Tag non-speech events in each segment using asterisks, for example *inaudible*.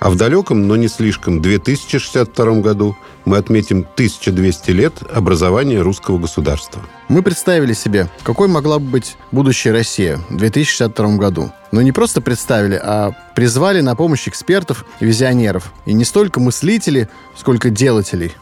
А в далеком, но не слишком, 2062 году мы отметим 1200 лет образования русского государства. Мы представили себе, какой могла бы быть будущая Россия в 2062 году. Но не просто представили, а призвали на помощь экспертов и визионеров. И не столько мыслителей, сколько делателей.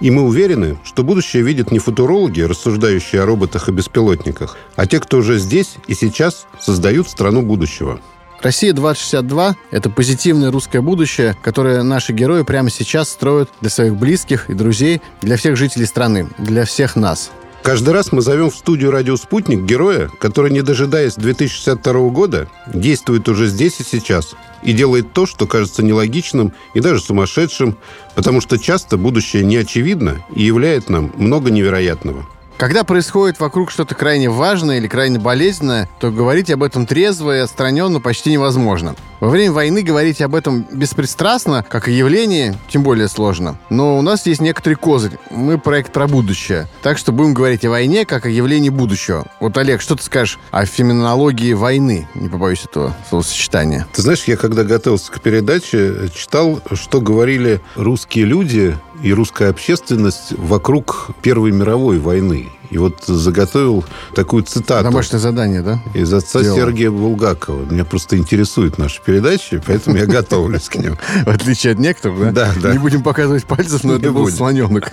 И мы уверены, что будущее видят не футурологи, рассуждающие о роботах и беспилотниках, а те, кто уже здесь и сейчас создают страну будущего – Россия-2062 — это позитивное русское будущее, которое наши герои прямо сейчас строят для своих близких и друзей, для всех жителей страны, для всех нас. Каждый раз мы зовем в студию «Радио Спутник» героя, который, не дожидаясь 2062 года, действует уже здесь и сейчас и делает то, что кажется нелогичным и даже сумасшедшим, потому что часто будущее не очевидно и являет нам много невероятного – когда происходит вокруг что-то крайне важное или крайне болезненное, то говорить об этом трезво и отстраненно почти невозможно. Во время войны говорить об этом беспристрастно, как о явлении, тем более сложно. Но у нас есть некоторый козырь. Мы проект про будущее. Так что будем говорить о войне, как о явлении будущего. Вот, Олег, что ты скажешь о феноменологии войны? Не побоюсь этого словосочетания. Ты знаешь, я когда готовился к передаче, читал, что говорили русские люди и русская общественность вокруг Первой мировой войны. И вот заготовил такую цитату. Домашнее задание, да? Из отца Дело. Сергея Булгакова. Меня просто интересует наша передача, поэтому я готовлюсь к ним. *laughs* В отличие от некоторых, да? Да, да. Не будем показывать пальцев, но это был слоненок.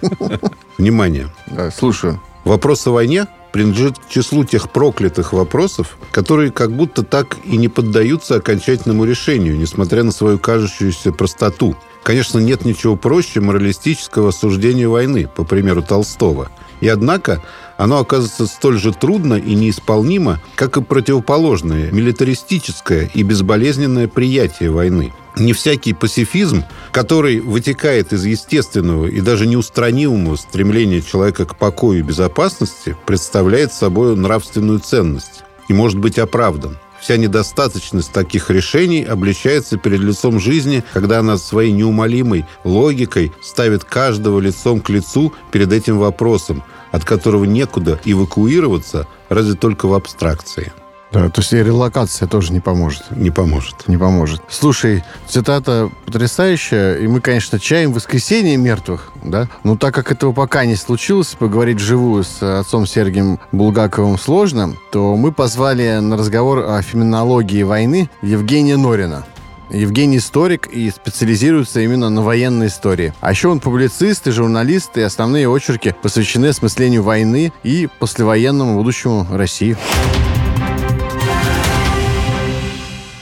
Внимание. *laughs* Слушаю. Вопрос о войне принадлежит к числу тех проклятых вопросов, которые как будто так и не поддаются окончательному решению, несмотря на свою кажущуюся простоту. Конечно, нет ничего проще моралистического осуждения войны, по примеру Толстого. И однако оно оказывается столь же трудно и неисполнимо, как и противоположное, милитаристическое и безболезненное приятие войны. Не всякий пацифизм, который вытекает из естественного и даже неустранимого стремления человека к покою и безопасности, представляет собой нравственную ценность и может быть оправдан. Вся недостаточность таких решений обличается перед лицом жизни, когда она своей неумолимой логикой ставит каждого лицом к лицу перед этим вопросом, от которого некуда эвакуироваться, разве только в абстракции. Да, то есть и релокация тоже не поможет. Не поможет. Не поможет. Слушай, цитата потрясающая, и мы, конечно, чаем воскресенье мертвых, да? Но так как этого пока не случилось, поговорить вживую с отцом Сергием Булгаковым сложно, то мы позвали на разговор о феноменологии войны Евгения Норина. Евгений историк и специализируется именно на военной истории. А еще он публицист и журналист, и основные очерки посвящены осмыслению войны и послевоенному будущему России.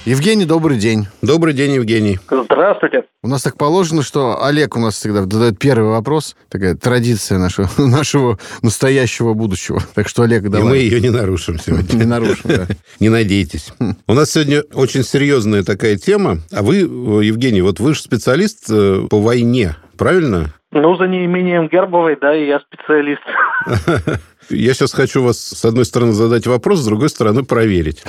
Евгений, добрый день. Добрый день, Евгений. Здравствуйте. У нас так положено, что Олег у нас всегда задает первый вопрос. Такая традиция нашего, *laughs* нашего настоящего будущего. Так что, Олег, давай. И мы ее не нарушим сегодня. Не нарушим, да. *laughs* Не надейтесь. У нас сегодня очень серьезная такая тема. А вы, Евгений, вот вы же специалист э, по войне, правильно? Ну, за неимением Гербовой, да, и я специалист. *laughs* Я сейчас хочу вас, с одной стороны, задать вопрос, с другой стороны, проверить.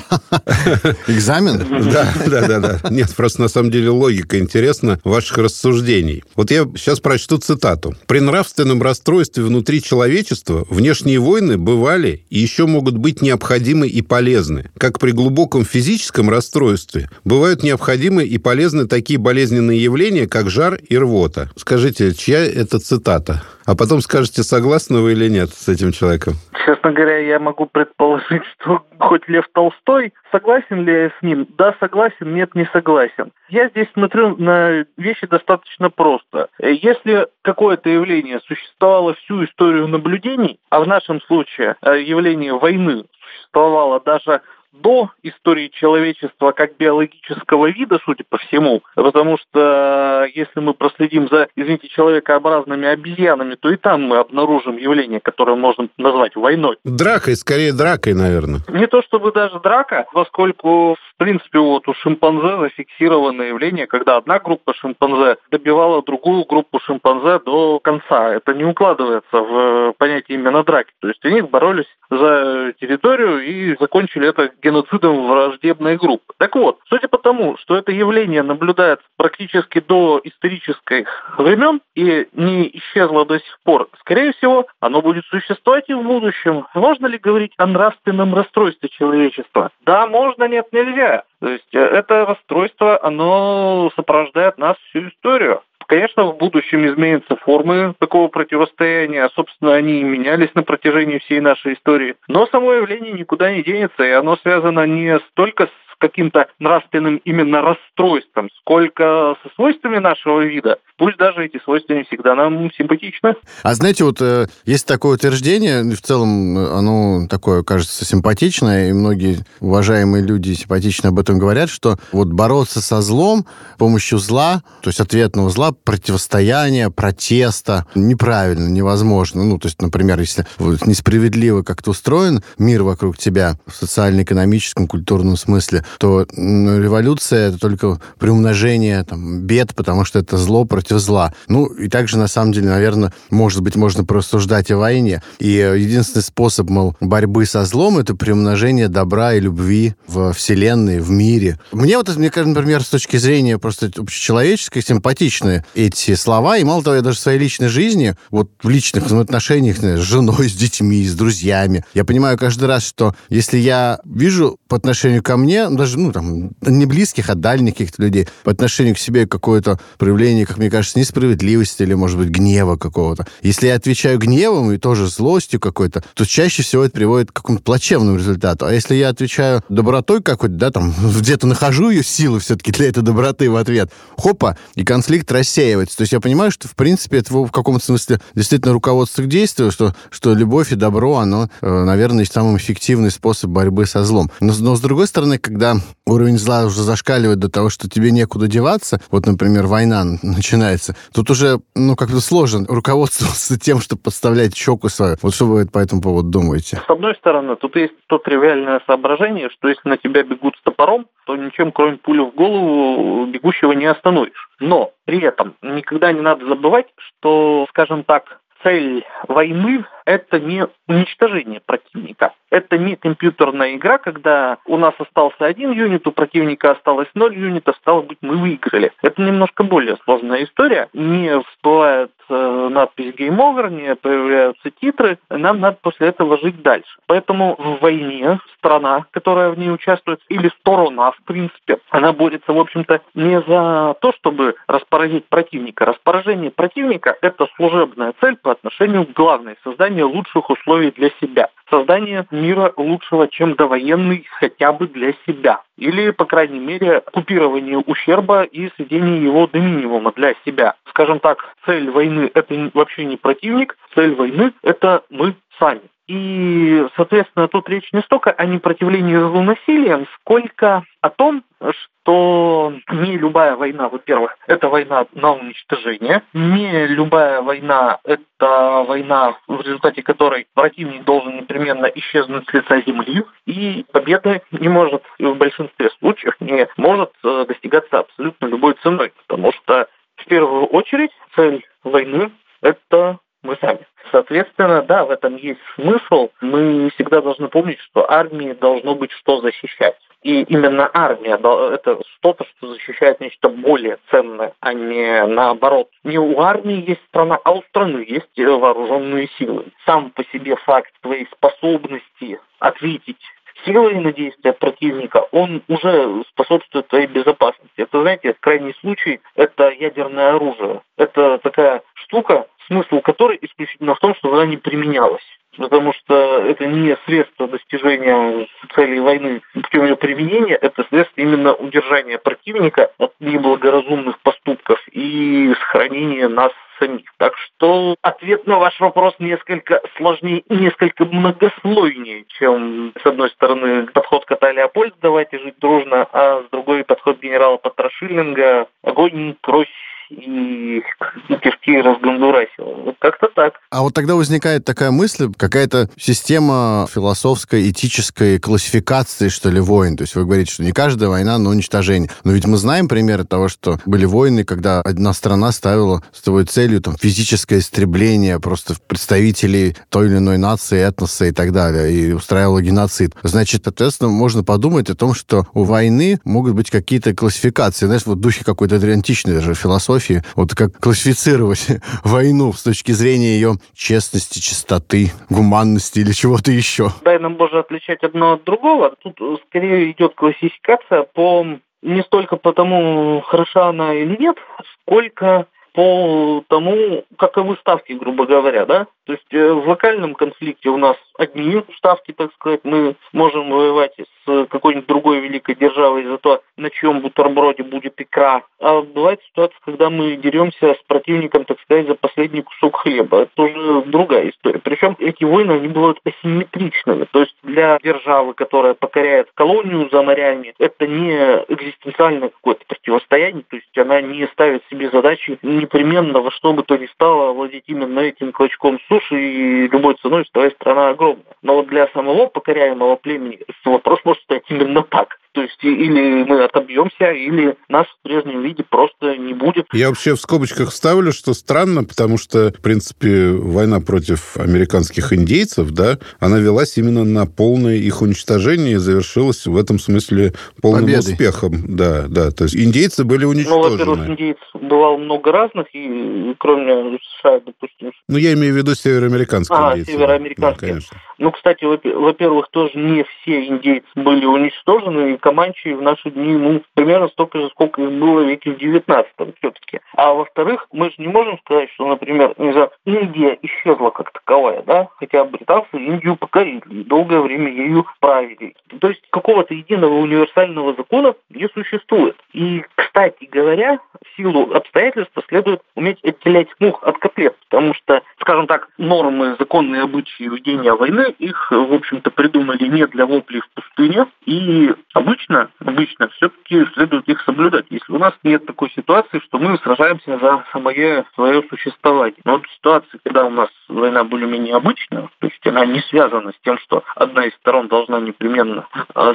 Экзамен? Да, да, да, да. Нет, просто на самом деле логика интересна ваших рассуждений. Вот я сейчас прочту цитату. «При нравственном расстройстве внутри человечества внешние войны бывали и еще могут быть необходимы и полезны. Как при глубоком физическом расстройстве бывают необходимы и полезны такие болезненные явления, как жар и рвота». Скажите, чья это цитата? А потом скажете, согласны вы или нет с этим человеком. Честно говоря, я могу предположить, что хоть Лев Толстой, согласен ли я с ним? Да, согласен, нет, не согласен. Я здесь смотрю на вещи достаточно просто. Если какое-то явление существовало всю историю наблюдений, а в нашем случае э, явление войны существовало даже до истории человечества как биологического вида, судя по всему, потому что если мы проследим за, извините, человекообразными обезьянами, то и там мы обнаружим явление, которое можно назвать войной. Дракой, скорее дракой, наверное. Не то чтобы даже драка, поскольку, в принципе, вот у шимпанзе зафиксировано явление, когда одна группа шимпанзе добивала другую группу шимпанзе до конца. Это не укладывается в понятие именно драки. То есть они боролись за территорию и закончили это геноцидом враждебной группы. Так вот, судя по тому, что это явление наблюдается практически до исторических времен и не исчезло до сих пор, скорее всего, оно будет существовать и в будущем. Можно ли говорить о нравственном расстройстве человечества? Да, можно, нет, нельзя. То есть э, это расстройство, оно сопровождает нас всю историю. Конечно, в будущем изменятся формы такого противостояния, собственно, они и менялись на протяжении всей нашей истории. Но само явление никуда не денется, и оно связано не столько с каким-то нравственным именно расстройством, сколько со свойствами нашего вида. Пусть даже эти свойства не всегда нам симпатичны. А знаете, вот э, есть такое утверждение, в целом э, оно такое, кажется, симпатичное, и многие уважаемые люди симпатично об этом говорят, что вот бороться со злом с помощью зла, то есть ответного зла, противостояния, протеста, неправильно, невозможно. Ну, то есть, например, если вот, несправедливо как-то устроен мир вокруг тебя в социально-экономическом, культурном смысле, то ну, революция это только приумножение там, бед, потому что это зло против зла. Ну, и также, на самом деле, наверное, может быть, можно порассуждать о войне. И э, единственный способ, мол, борьбы со злом — это приумножение добра и любви в Вселенной, в мире. Мне вот, мне кажется, например, с точки зрения просто общечеловеческой, симпатичны эти слова. И мало того, я даже в своей личной жизни, вот в личных отношениях с женой, с детьми, с друзьями, я понимаю каждый раз, что если я вижу по отношению ко мне, даже, ну, там, не близких, а дальних каких-то людей, по отношению к себе какое-то проявление, как мне кажется, несправедливости или, может быть, гнева какого-то. Если я отвечаю гневом и тоже злостью какой-то, то чаще всего это приводит к какому-то плачевному результату. А если я отвечаю добротой какой-то, да, там, *laughs* где-то нахожу ее силы все-таки для этой доброты в ответ, хопа, и конфликт рассеивается. То есть я понимаю, что, в принципе, это в каком-то смысле действительно руководство к действию, что, что любовь и добро, оно, э, наверное, самый эффективный способ борьбы со злом. Но, но с другой стороны, когда уровень зла уже зашкаливает до того, что тебе некуда деваться, вот, например, война начинается, тут уже, ну, как-то сложно руководствоваться тем, чтобы подставлять щеку свою. Вот что вы по этому поводу думаете? С одной стороны, тут есть то тривиальное соображение, что если на тебя бегут с топором, то ничем, кроме пули в голову, бегущего не остановишь. Но при этом никогда не надо забывать, что, скажем так, цель войны – это не уничтожение противника. Это не компьютерная игра, когда у нас остался один юнит, у противника осталось ноль юнитов, стало быть, мы выиграли. Это немножко более сложная история. Не всплывает э, надпись Game Over, не появляются титры, нам надо после этого жить дальше. Поэтому в войне страна, которая в ней участвует, или сторона, в принципе, она борется, в общем-то, не за то, чтобы распорядить противника. Распоряжение противника – это служебная цель по отношению к главной – создание лучших условий для себя создание мира лучшего, чем довоенный хотя бы для себя. Или, по крайней мере, купирование ущерба и сведение его до минимума для себя. Скажем так, цель войны – это вообще не противник, цель войны – это мы сами. И, соответственно, тут речь не столько о непротивлении злу насилием, сколько о том, что не любая война, во-первых, это война на уничтожение, не любая война – это война, в результате которой противник должен непременно исчезнуть с лица земли, и победа не может, в большинстве случаев, не может э, достигаться абсолютно любой ценой, потому что в первую очередь цель войны – это мы сами. Соответственно, да, в этом есть смысл. Мы всегда должны помнить, что армии должно быть что защищать. И именно армия – это что-то, что защищает нечто более ценное, а не наоборот. Не у армии есть страна, а у страны есть вооруженные силы. Сам по себе факт твоей способности ответить силой на действия противника, он уже способствует твоей безопасности. Это, знаете, крайний случай – это ядерное оружие. Это такая штука, смысл которой исключительно в том, что она не применялась. потому что это не средство достижения целей войны путем ее применения, это средство именно удержания противника от неблагоразумных поступков и сохранения нас самих. Так что ответ на ваш вопрос несколько сложнее и несколько многослойнее, чем, с одной стороны, подход кота Леопольда «давайте жить дружно», а с другой подход генерала Патрашилинга «огонь, кровь и кишки разгондурасила. Вот как-то так. А вот тогда возникает такая мысль, какая-то система философской, этической классификации, что ли, войн. То есть вы говорите, что не каждая война, но уничтожение. Но ведь мы знаем примеры того, что были войны, когда одна страна ставила с тобой целью там, физическое истребление просто представителей той или иной нации, этноса и так далее, и устраивала геноцид. Значит, соответственно, можно подумать о том, что у войны могут быть какие-то классификации. Знаешь, вот в духе какой-то античной даже философии, философии, вот как классифицировать *laughs* войну с точки зрения ее честности, чистоты, гуманности или чего-то еще? Да, нам можно отличать одно от другого. Тут скорее идет классификация по не столько по тому, хороша она или нет, сколько по тому, каковы ставки, грубо говоря, да? То есть э, в локальном конфликте у нас одни ставки, так сказать, мы можем воевать с какой-нибудь другой великой державой за то, на чьем бутерброде будет икра. А бывает ситуация, когда мы деремся с противником, так сказать, за последний кусок хлеба. Это уже другая история. Причем эти войны, они бывают асимметричными. То есть для державы, которая покоряет колонию за морями, это не экзистенциальное какое-то противостояние, то есть она не ставит себе задачи непременно во что бы то ни стало владеть именно этим клочком суши и любой ценой, что страна огромная. Но вот для самого покоряемого племени вопрос может стоять именно так. То есть или мы отобьемся, или нас в прежнем виде просто не будет. Я вообще в скобочках ставлю, что странно, потому что, в принципе, война против американских индейцев, да, она велась именно на полное их уничтожение и завершилась в этом смысле полным Победой. успехом. Да, да. То есть индейцы были уничтожены. Ну, во-первых, индейцев бывало много разных, и кроме США, допустим. Ну, я имею в виду североамериканских а, индейцев. североамериканских. Да, конечно. Ну, кстати, во-первых, тоже не все индейцы были уничтожены, и Команчи в наши дни, ну, примерно столько же, сколько их было в веке в 19 все-таки. А во-вторых, мы же не можем сказать, что, например, не знаю, Индия исчезла как таковая, да, хотя британцы Индию покорили и долгое время ею правили. То есть какого-то единого универсального закона не существует. И, кстати говоря, в силу обстоятельств следует уметь отделять мух от котлет, потому что, скажем так, нормы, законные обычаи ведения войны, их, в общем-то, придумали не для воплей в пустыне, и обычно, обычно все-таки следует их соблюдать, если у нас нет такой ситуации, что мы сражаемся за самое свое существование. Но вот в ситуации, когда у нас война более-менее обычная, то есть она не связана с тем, что одна из сторон должна непременно а,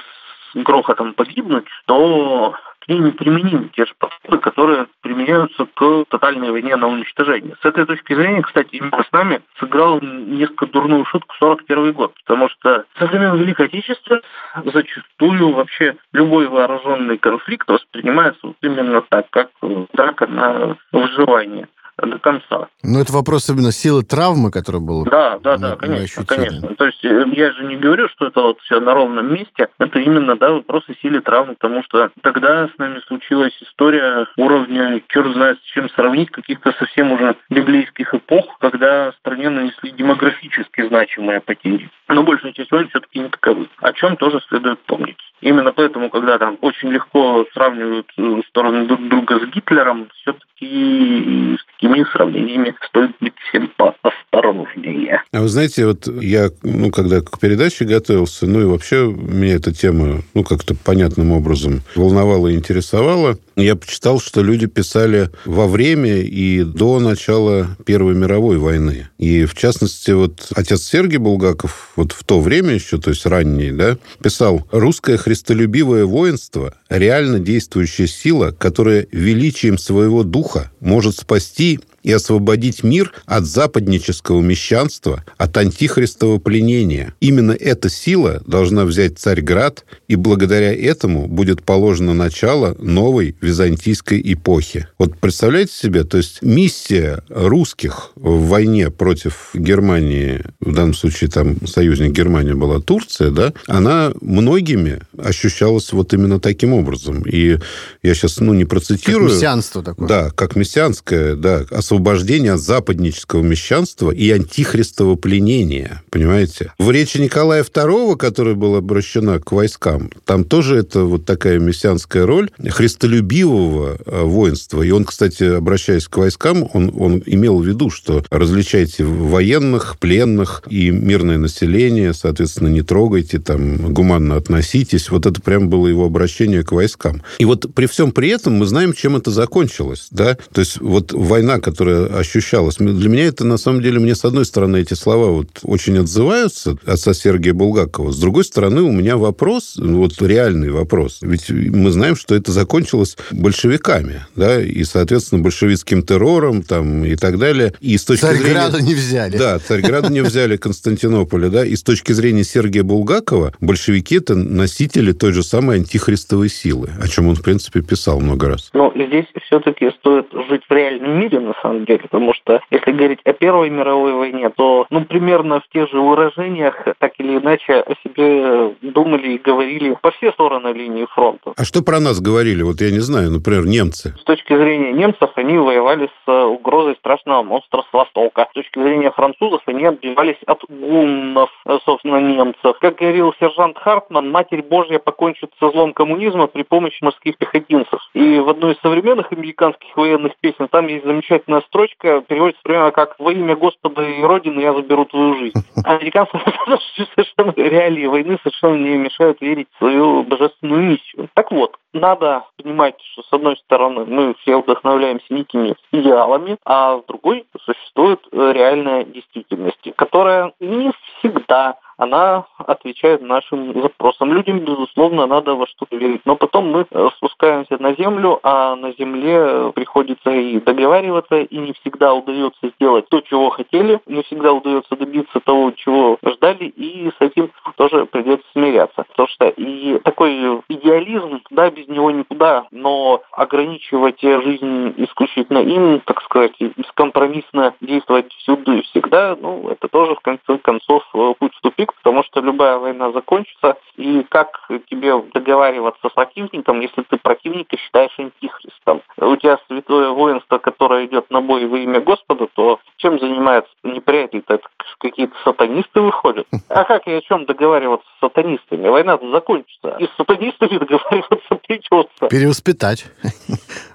грохотом погибнуть, то к ней неприменимы те же подходы, которые применяются к тотальной войне на уничтожение. С этой точки зрения, кстати, именно с нами сыграл несколько дурную шутку 41 год, потому что со времен Великой Отечественной зачастую вообще любой вооруженный конфликт воспринимается вот именно так, как драка на выживание до конца. Ну, это вопрос именно силы травмы, которая была. Да, да, да, конечно, конечно. То есть э, я же не говорю, что это вот все на ровном месте. Это именно, да, вопросы силы травмы, потому что тогда с нами случилась история уровня, черт знает с чем сравнить, каких-то совсем уже библейских эпох, когда стране нанесли демографически значимые потери. Но большая часть войн все-таки не таковы. О чем тоже следует помнить. Именно поэтому, когда там очень легко сравнивают э, стороны друг друга с Гитлером, все-таки такими сравнениями стоит быть всем поосторожнее. А вы знаете, вот я, ну, когда к передаче готовился, ну и вообще меня эта тема, ну, как-то понятным образом волновала и интересовала, я почитал, что люди писали во время и до начала Первой мировой войны. И, в частности, вот отец Сергей Булгаков вот в то время еще, то есть ранний, да, писал «Русское христолюбивое воинство – реально действующая сила, которая величием своего духа может спасти и освободить мир от западнического мещанства, от антихристового пленения. Именно эта сила должна взять Царьград, и благодаря этому будет положено начало новой византийской эпохи. Вот представляете себе, то есть миссия русских в войне против Германии, в данном случае там союзник Германии была Турция, да, она многими ощущалась вот именно таким образом. И я сейчас, ну, не процитирую. Как мессианство такое. Да, как мессианское, да, освобождение от западнического мещанства и антихристово пленения, понимаете? В речи Николая II, которая была обращена к войскам, там тоже это вот такая мессианская роль христолюбивого э, воинства. И он, кстати, обращаясь к войскам, он, он имел в виду, что различайте военных, пленных и мирное население, соответственно, не трогайте, там, гуманно относитесь. Вот это прям было его обращение к войскам. И вот при всем при этом мы знаем, чем это закончилось, да? То есть вот война, которая ощущалась, для меня это, на самом деле, мне, с одной стороны, эти слова вот очень отзываются, отца Сергея Булгакова, с другой стороны, у меня вопрос, вот реальный вопрос. Ведь мы знаем, что это закончилось большевиками, да, и, соответственно, большевистским террором там и так далее. И с точки Царьграда зрения... не взяли. Да, Царьграда не взяли Константинополя, да, и с точки зрения Сергея Булгакова, большевики это носители той же самой антихристовой силы, о чем он, в принципе, писал много раз. Но здесь все-таки стоит жить в реальном мире, на самом деле, потому что если говорить о Первой мировой войне, то, ну, примерно в тех же выражениях, так или иначе, о себе думали и говорили по все стороны линии фронта. А что про нас говорили? Вот я не знаю, например, немцы. С точки зрения немцев, они воевали с угрозой страшного монстра с Востока. С точки зрения французов, они отбивались от гуннов, собственно, немцев. Как говорил сержант Хартман, Матерь Божья покончит со злом коммунизма при помощи морских пехотинцев. И в одной из современных американских военных песен там есть замечательная строчка, переводится примерно как «Во имя Господа и Родины я заберу твою жизнь». *laughs* Американцам *laughs* совершенно реалии войны совершенно не мешают верить в свою божественную миссию. Так вот, надо понимать, что с одной стороны мы все вдохновляемся некими идеалами, а с другой существует реальная действительность, которая не всегда она отвечает нашим запросам. Людям, безусловно, надо во что-то верить. Но потом мы э, спускаемся на землю, а на земле приходится и договариваться, и не всегда удается сделать то, чего хотели, не всегда удается добиться того, чего ждали, и с этим тоже придется смиряться. Потому что и такой идеализм, да, без него никуда, но ограничивать жизнь исключительно им, так сказать, бескомпромиссно действовать всюду и всегда, ну, это тоже, в конце концов, путь в тупик, потому что любая война закончится, и как тебе договариваться с противником, если ты противника считаешь антихристом? У тебя святое воинство, которое идет на бой во имя Господа, то чем занимаются неприятели? Это какие-то сатанисты выходят. А как и о чем договариваться с сатанистами? война закончится. И с сатанистами договариваться придется. Перевоспитать.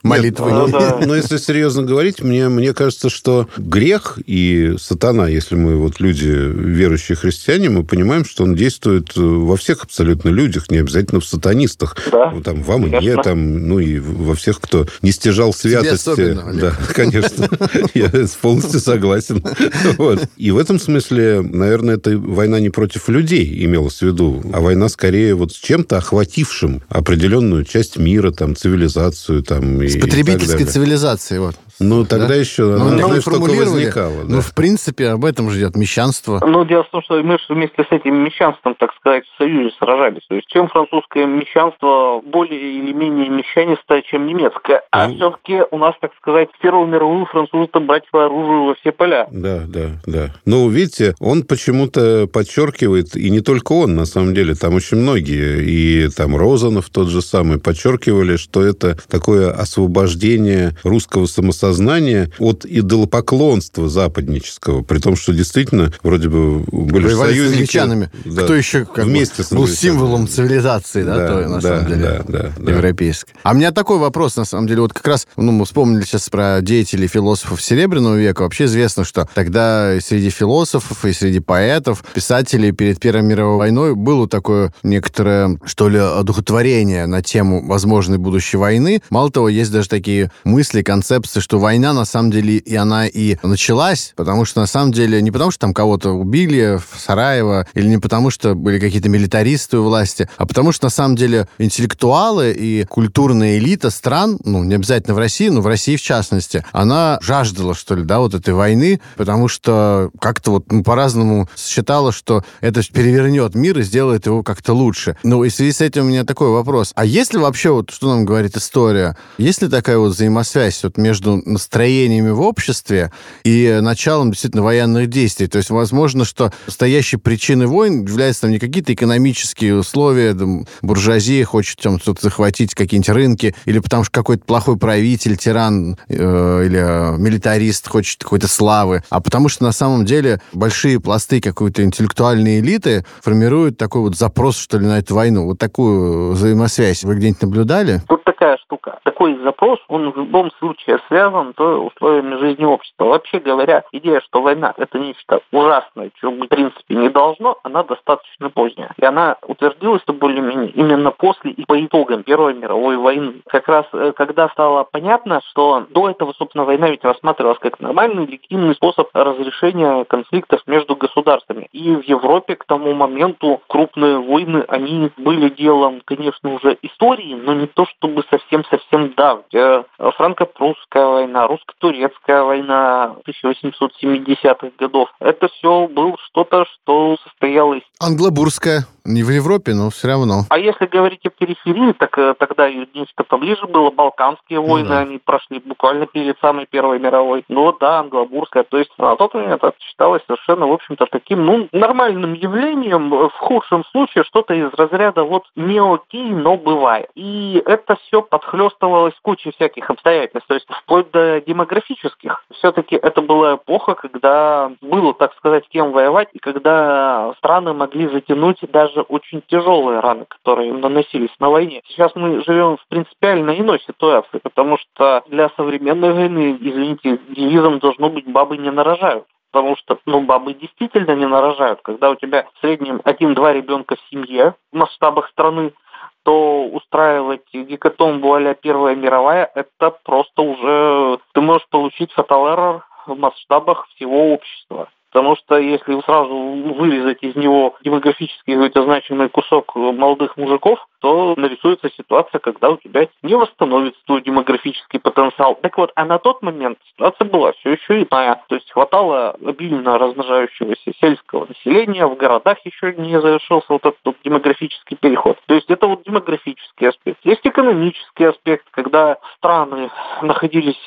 Молитвы. Нет, но, *laughs* но если серьезно говорить, мне, мне кажется, что грех и сатана, если мы вот люди, верующие христиане, мы понимаем, что он действует э, во всех абсолютно людях, не обязательно в сатанистах. Да, ну, там, вам конечно. и мне, там, ну и во всех, кто не стяжал святости. Да, *laughs* конечно. *laughs* Я полностью согласен. Вот. И в этом смысле, наверное, эта война не против людей имелась в виду, а война скорее вот с чем-то охватившим определенную часть мира, там, цивилизацию, там, с потребительской цивилизацией, вот. Ну, тогда да? еще, ну, не знаю, что возникало. Да. Ну, в принципе, об этом же идет мещанство. Ну, дело в том, что мы же вместе с этим мещанством, так сказать, в Союзе сражались. То есть, чем французское мещанство более или менее мещанистое, чем немецкое. А ну... все-таки у нас, так сказать, в Первую мировую французы-то брать оружие во все поля. Да, да, да. Ну, видите, он почему-то подчеркивает, и не только он, на самом деле, там очень многие, и там Розанов тот же самый, подчеркивали, что это такое освобождение русского самосознания сознание от идолопоклонства западнического, при том, что действительно вроде бы были Воевали союзники. С да, Кто еще как вместе бы, был символом цивилизации, да, да той, на да, самом деле, да, да, европейской. Да. А у меня такой вопрос, на самом деле, вот как раз, ну, мы вспомнили сейчас про деятелей философов Серебряного века. Вообще известно, что тогда среди философов и среди поэтов, писателей перед Первой мировой войной было такое некоторое, что ли, одухотворение на тему возможной будущей войны. Мало того, есть даже такие мысли, концепции, что что война, на самом деле, и она и началась, потому что, на самом деле, не потому что там кого-то убили в Сараево, или не потому что были какие-то милитаристы у власти, а потому что, на самом деле, интеллектуалы и культурная элита стран, ну, не обязательно в России, но в России в частности, она жаждала, что ли, да, вот этой войны, потому что как-то вот ну, по-разному считала, что это перевернет мир и сделает его как-то лучше. Ну, и в связи с этим у меня такой вопрос. А есть ли вообще, вот что нам говорит история, есть ли такая вот взаимосвязь вот между настроениями в обществе и началом действительно военных действий. То есть, возможно, что стоящей причиной войн являются там не какие-то экономические условия, там, буржуазия хочет там что-то захватить, какие-нибудь рынки, или потому что какой-то плохой правитель, тиран э, или милитарист хочет какой-то славы, а потому что на самом деле большие пласты какой-то интеллектуальной элиты формируют такой вот запрос, что ли, на эту войну. Вот такую взаимосвязь вы где-нибудь наблюдали? Тут такая штука. Запрос, он в любом случае связан с условиями жизни общества. Вообще говоря, идея, что война – это нечто ужасное, чего в принципе не должно, она достаточно поздняя. И она утвердилась более-менее именно после и по итогам Первой мировой войны. Как раз э, когда стало понятно, что до этого, собственно, война ведь рассматривалась как нормальный, легитимный способ разрешения конфликтов между государствами. И в Европе к тому моменту крупные войны, они были делом, конечно, уже истории, но не то чтобы совсем-совсем да. Франко-прусская война, русско-турецкая война 1870-х годов. Это все было что-то, что состоялось... Англобурская. Не в Европе, но все равно. А если говорить о периферии, так э, тогда нечто поближе было. Балканские ну войны, ну, да. они прошли буквально перед самой Первой мировой. Ну да, англобурская. То есть на тот момент это считалось совершенно, в общем-то, таким, ну, нормальным явлением. В худшем случае что-то из разряда вот не окей, но бывает. И это все подхлестывалось кучей всяких обстоятельств, то есть вплоть до демографических. Все-таки это была эпоха, когда было, так сказать, кем воевать, и когда страны могли затянуть даже очень тяжелые раны, которые им наносились на войне. Сейчас мы живем в принципиально иной ситуации, потому что для современной войны, извините, девизом должно быть «бабы не нарожают» потому что ну, бабы действительно не нарожают. Когда у тебя в среднем один-два ребенка в семье в масштабах страны, то устраивать гекатомбу а Первая мировая, это просто уже ты можешь получить фатал в масштабах всего общества. Потому что если сразу вырезать из него демографически какой-то значимый кусок молодых мужиков, то нарисуется ситуация, когда у тебя не восстановится твой демографический потенциал. Так вот, а на тот момент ситуация была все еще иная. То есть хватало обильно размножающегося сельского населения, в городах еще не завершился вот этот вот демографический переход. То есть это вот демографический аспект. Есть экономический аспект, когда страны находились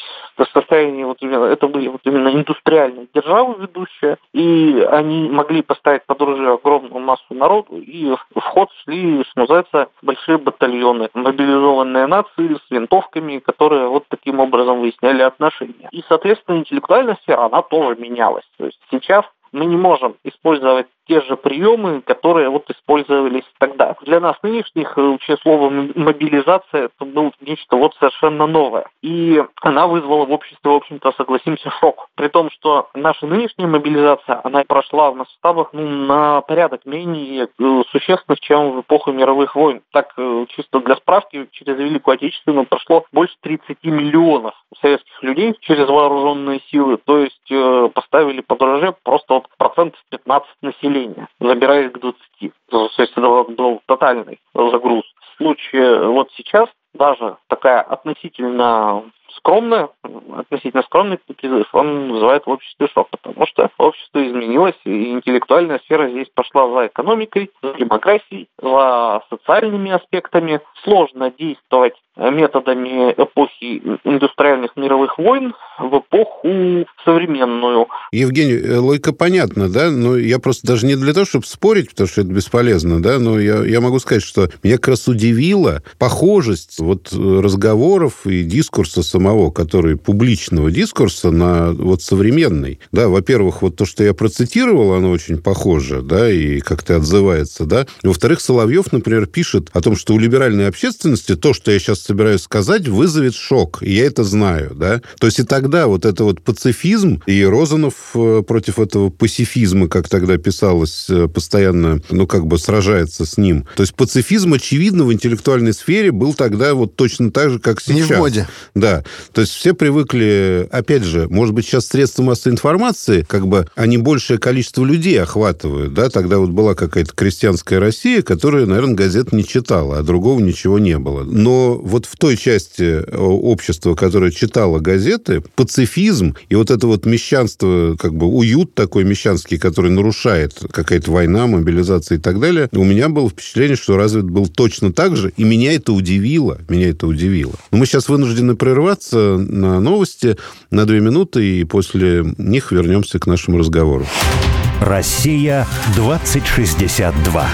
состоянии вот именно, это были вот именно индустриальные державы ведущие, и они могли поставить под ружье огромную массу народу, и в ход шли, что называется, большие батальоны, мобилизованные нации с винтовками, которые вот таким образом выясняли отношения. И, соответственно, интеллектуальная сфера, она тоже менялась. То есть сейчас мы не можем использовать те же приемы, которые вот использовались тогда. Для нас нынешних, вообще э, слово мобилизация, это было нечто вот совершенно новое. И она вызвала в обществе, в общем-то, согласимся, шок. При том, что наша нынешняя мобилизация, она прошла в масштабах ну, на порядок менее э, существенно, чем в эпоху мировых войн. Так, э, чисто для справки, через Великую Отечественную прошло больше 30 миллионов советских людей через вооруженные силы, то есть поставили под роже просто вот процентов 15 населения населения, забирая к 20. То есть это был тотальный загруз. В случае вот сейчас даже такая относительно скромная, относительно скромный призыв, он вызывает в обществе шок, потому что общество изменилось, и интеллектуальная сфера здесь пошла за экономикой, за демографией, за социальными аспектами. Сложно действовать методами эпохи индустриальных мировых войн в эпоху современную. Евгений, э, логика понятна, да, но я просто даже не для того, чтобы спорить, потому что это бесполезно, да, но я, я могу сказать, что меня как раз удивила похожесть вот разговоров и дискурса самого, который публичного дискурса на вот современный. Да, во-первых, вот то, что я процитировал, оно очень похоже, да, и как-то отзывается, да. Во-вторых, Соловьев, например, пишет о том, что у либеральной общественности то, что я сейчас собираюсь сказать, вызовет шок. И я это знаю, да. То есть и тогда вот это вот пацифизм, и Розанов э, против этого пацифизма, как тогда писалось, э, постоянно, ну, как бы сражается с ним. То есть пацифизм, очевидно, в интеллектуальной сфере был тогда вот точно так же, как сейчас. Не в моде. Да. То есть все привыкли, опять же, может быть, сейчас средства массовой информации, как бы, они большее количество людей охватывают, да, тогда вот была какая-то крестьянская Россия, которая, наверное, газет не читала, а другого ничего не было. Но вот в той части э, общества, которое читало газеты, пацифизм и вот это вот мещанство, как бы уют такой мещанский, который нарушает какая-то война, мобилизация и так далее, у меня было впечатление, что развит был точно так же, и меня это удивило. Меня это удивило. Мы сейчас вынуждены прерваться на новости на две минуты, и после них вернемся к нашему разговору. Россия 2062.